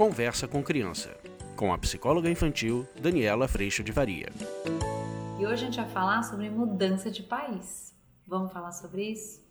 Conversa com Criança, com a psicóloga infantil Daniela Freixo de Varia. E hoje a gente vai falar sobre mudança de país. Vamos falar sobre isso?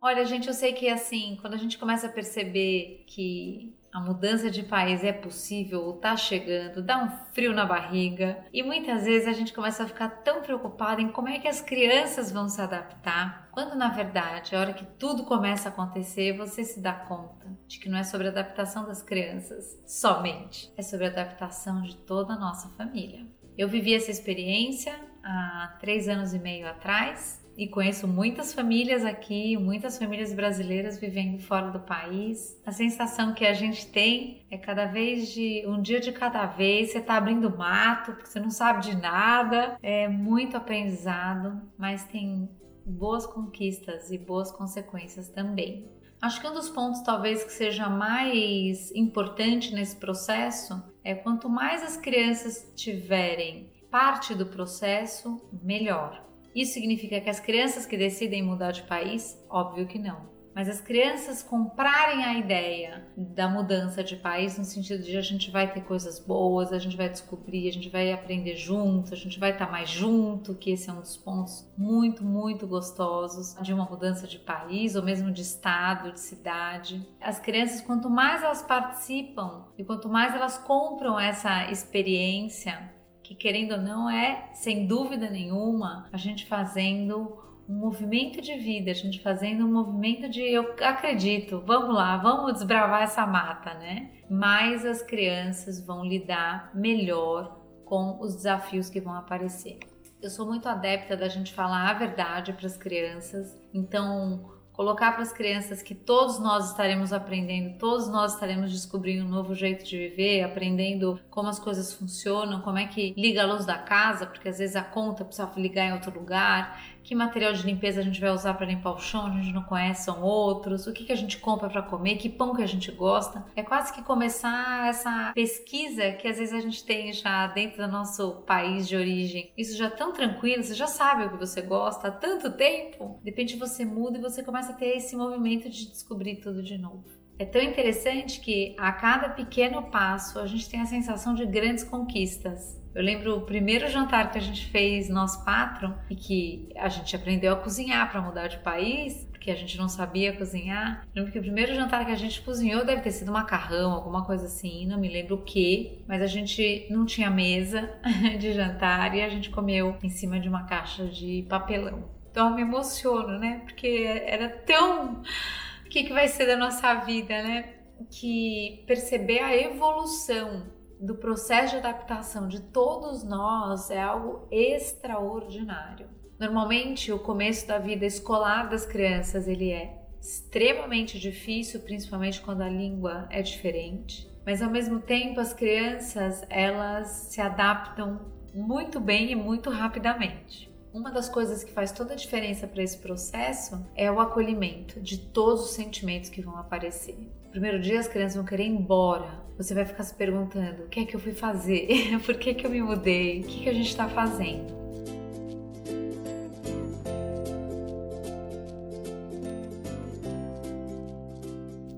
Olha, gente, eu sei que assim, quando a gente começa a perceber que a mudança de país é possível tá chegando, dá um frio na barriga e muitas vezes a gente começa a ficar tão preocupada em como é que as crianças vão se adaptar, quando na verdade, a hora que tudo começa a acontecer, você se dá conta de que não é sobre a adaptação das crianças somente, é sobre a adaptação de toda a nossa família. Eu vivi essa experiência há três anos e meio atrás e conheço muitas famílias aqui, muitas famílias brasileiras vivendo fora do país. A sensação que a gente tem é cada vez de um dia de cada vez, você está abrindo mato, porque você não sabe de nada. É muito aprendizado, mas tem boas conquistas e boas consequências também. Acho que um dos pontos talvez que seja mais importante nesse processo é quanto mais as crianças tiverem parte do processo, melhor. Isso significa que as crianças que decidem mudar de país? Óbvio que não. Mas as crianças comprarem a ideia da mudança de país no sentido de a gente vai ter coisas boas, a gente vai descobrir, a gente vai aprender junto, a gente vai estar mais junto, que esse é um dos pontos muito, muito gostosos de uma mudança de país ou mesmo de estado, de cidade. As crianças, quanto mais elas participam e quanto mais elas compram essa experiência, que querendo ou não é, sem dúvida nenhuma, a gente fazendo um movimento de vida, a gente fazendo um movimento de eu acredito, vamos lá, vamos desbravar essa mata, né? Mais as crianças vão lidar melhor com os desafios que vão aparecer. Eu sou muito adepta da gente falar a verdade para as crianças, então colocar para as crianças que todos nós estaremos aprendendo, todos nós estaremos descobrindo um novo jeito de viver, aprendendo como as coisas funcionam, como é que liga a luz da casa, porque às vezes a conta precisa ligar em outro lugar, que material de limpeza a gente vai usar para limpar o chão, a gente não conhece, são outros, o que, que a gente compra para comer, que pão que a gente gosta. É quase que começar essa pesquisa que às vezes a gente tem já dentro do nosso país de origem. Isso já é tão tranquilo, você já sabe o que você gosta há tanto tempo. De repente você muda e você começa a ter esse movimento de descobrir tudo de novo. É tão interessante que a cada pequeno passo a gente tem a sensação de grandes conquistas. Eu lembro o primeiro jantar que a gente fez nós quatro e que a gente aprendeu a cozinhar para mudar de país, porque a gente não sabia cozinhar. Eu lembro que o primeiro jantar que a gente cozinhou deve ter sido macarrão, alguma coisa assim, não me lembro o que, mas a gente não tinha mesa de jantar e a gente comeu em cima de uma caixa de papelão. Então eu me emociono, né? Porque era tão. Que, que vai ser da nossa vida, né? Que perceber a evolução do processo de adaptação de todos nós é algo extraordinário. Normalmente, o começo da vida escolar das crianças ele é extremamente difícil, principalmente quando a língua é diferente. Mas ao mesmo tempo, as crianças elas se adaptam muito bem e muito rapidamente. Uma das coisas que faz toda a diferença para esse processo é o acolhimento de todos os sentimentos que vão aparecer. No primeiro dia as crianças vão querer ir embora, você vai ficar se perguntando: o que é que eu fui fazer? Por que, que eu me mudei? O que, que a gente está fazendo?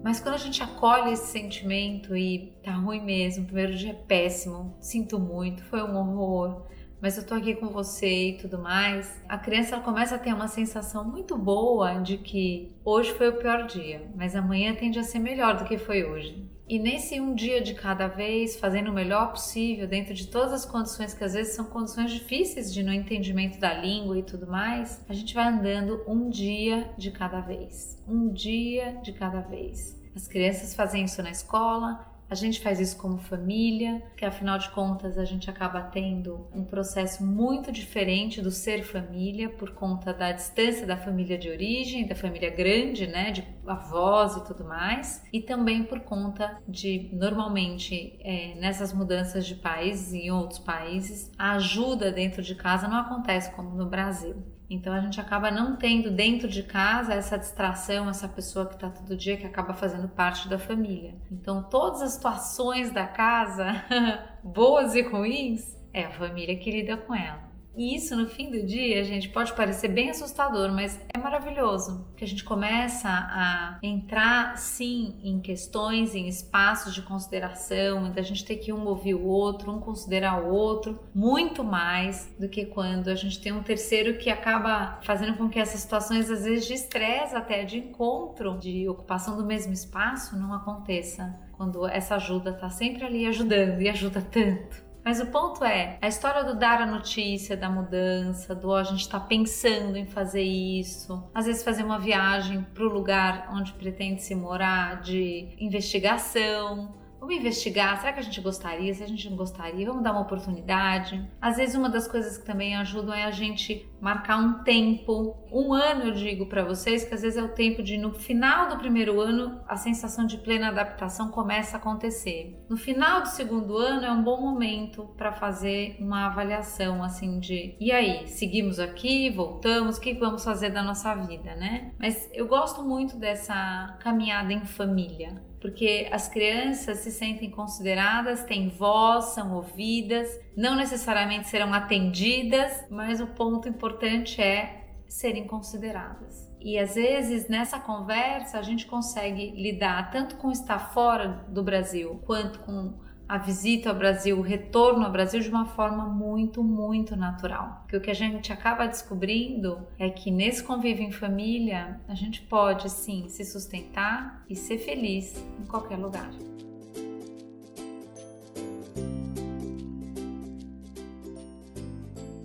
Mas quando a gente acolhe esse sentimento e tá ruim mesmo, primeiro dia é péssimo, sinto muito, foi um horror, mas eu tô aqui com você e tudo mais, a criança começa a ter uma sensação muito boa de que hoje foi o pior dia, mas amanhã tende a ser melhor do que foi hoje. E nesse um dia de cada vez, fazendo o melhor possível, dentro de todas as condições que às vezes são condições difíceis de no entendimento da língua e tudo mais, a gente vai andando um dia de cada vez. Um dia de cada vez. As crianças fazem isso na escola, a gente faz isso como família, que afinal de contas a gente acaba tendo um processo muito diferente do ser família por conta da distância da família de origem, da família grande, né, de avós e tudo mais, e também por conta de normalmente é, nessas mudanças de países em outros países a ajuda dentro de casa não acontece como no Brasil. Então a gente acaba não tendo dentro de casa essa distração, essa pessoa que está todo dia que acaba fazendo parte da família. Então todas as situações da casa, boas e ruins, é a família que lida com ela. E isso no fim do dia, gente, pode parecer bem assustador, mas é maravilhoso, que a gente começa a entrar sim em questões, em espaços de consideração, da gente ter que um ouvir o outro, um considerar o outro, muito mais do que quando a gente tem um terceiro que acaba fazendo com que essas situações às vezes de estresse até de encontro, de ocupação do mesmo espaço não aconteça. Quando essa ajuda está sempre ali ajudando e ajuda tanto. Mas o ponto é, a história do dar a notícia da mudança, do ó, a gente está pensando em fazer isso, às vezes fazer uma viagem para o lugar onde pretende se morar, de investigação, Vamos investigar, será que a gente gostaria? Se a gente não gostaria, vamos dar uma oportunidade. Às vezes uma das coisas que também ajudam é a gente marcar um tempo. Um ano eu digo para vocês que às vezes é o tempo de no final do primeiro ano a sensação de plena adaptação começa a acontecer. No final do segundo ano é um bom momento para fazer uma avaliação assim de e aí, seguimos aqui, voltamos, o que vamos fazer da nossa vida, né? Mas eu gosto muito dessa caminhada em família porque as crianças se sentem consideradas, têm voz, são ouvidas, não necessariamente serão atendidas, mas o ponto importante é serem consideradas. E às vezes nessa conversa a gente consegue lidar tanto com estar fora do Brasil quanto com a visita ao Brasil, o retorno ao Brasil de uma forma muito, muito natural. Porque o que a gente acaba descobrindo é que nesse convívio em família, a gente pode sim se sustentar e ser feliz em qualquer lugar.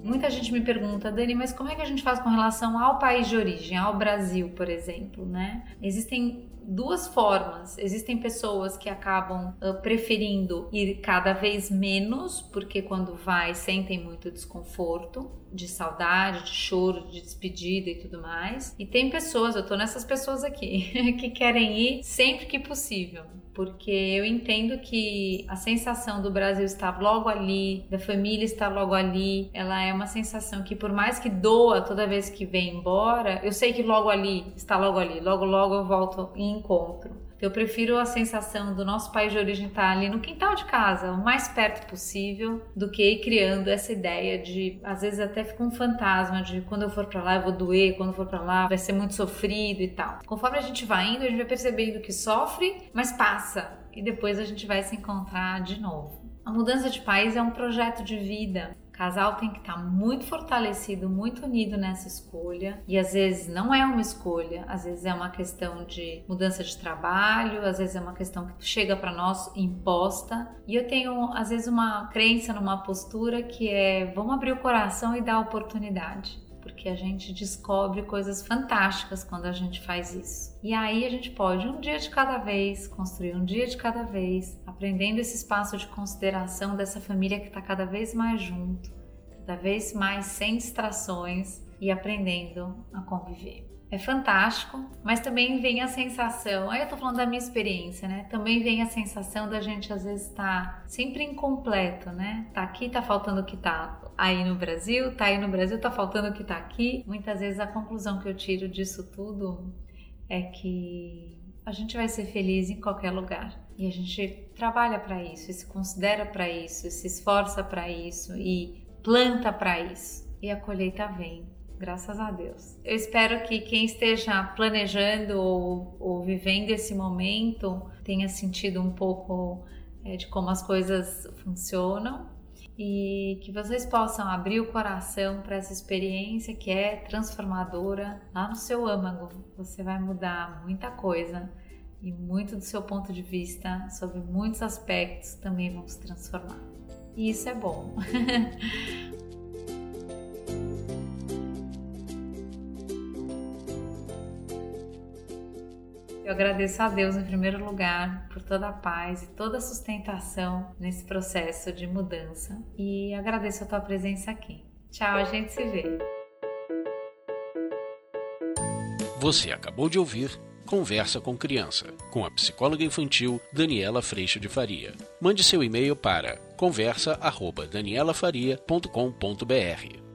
Muita gente me pergunta, Dani, mas como é que a gente faz com relação ao país de origem, ao Brasil, por exemplo, né? Existem duas formas. Existem pessoas que acabam uh, preferindo ir cada vez menos, porque quando vai sentem muito desconforto, de saudade, de choro, de despedida e tudo mais. E tem pessoas, eu tô nessas pessoas aqui, que querem ir sempre que possível porque eu entendo que a sensação do Brasil estar logo ali, da família estar logo ali, ela é uma sensação que por mais que doa toda vez que vem embora, eu sei que logo ali, está logo ali, logo logo eu volto e encontro. Eu prefiro a sensação do nosso país de origem estar ali no quintal de casa, o mais perto possível, do que ir criando essa ideia de, às vezes até fica um fantasma de quando eu for para lá eu vou doer, quando eu for para lá vai ser muito sofrido e tal. Conforme a gente vai indo, a gente vai percebendo que sofre, mas passa e depois a gente vai se encontrar de novo. A mudança de país é um projeto de vida casal tem que estar tá muito fortalecido, muito unido nessa escolha. E às vezes não é uma escolha, às vezes é uma questão de mudança de trabalho, às vezes é uma questão que chega para nós imposta. E eu tenho às vezes uma crença numa postura que é vamos abrir o coração e dar oportunidade porque a gente descobre coisas fantásticas quando a gente faz isso. E aí a gente pode, um dia de cada vez, construir um dia de cada vez, aprendendo esse espaço de consideração dessa família que está cada vez mais junto, cada vez mais sem distrações e aprendendo a conviver. É fantástico, mas também vem a sensação, aí eu tô falando da minha experiência, né? Também vem a sensação da gente às vezes estar tá sempre incompleto, né? Tá aqui, tá faltando o que tá aí no Brasil, tá aí no Brasil, tá faltando o que tá aqui. Muitas vezes a conclusão que eu tiro disso tudo é que a gente vai ser feliz em qualquer lugar. E a gente trabalha para isso, se considera para isso, se esforça para isso e planta para isso. E a colheita vem graças a Deus. Eu espero que quem esteja planejando ou, ou vivendo esse momento tenha sentido um pouco é, de como as coisas funcionam e que vocês possam abrir o coração para essa experiência que é transformadora lá no seu âmago. Você vai mudar muita coisa e muito do seu ponto de vista sobre muitos aspectos também vão se transformar. E isso é bom. Eu agradeço a Deus em primeiro lugar por toda a paz e toda a sustentação nesse processo de mudança e agradeço a tua presença aqui. Tchau, a gente se vê. Você acabou de ouvir Conversa com Criança, com a psicóloga infantil Daniela Freixo de Faria. Mande seu e-mail para conversa@danielafaria.com.br.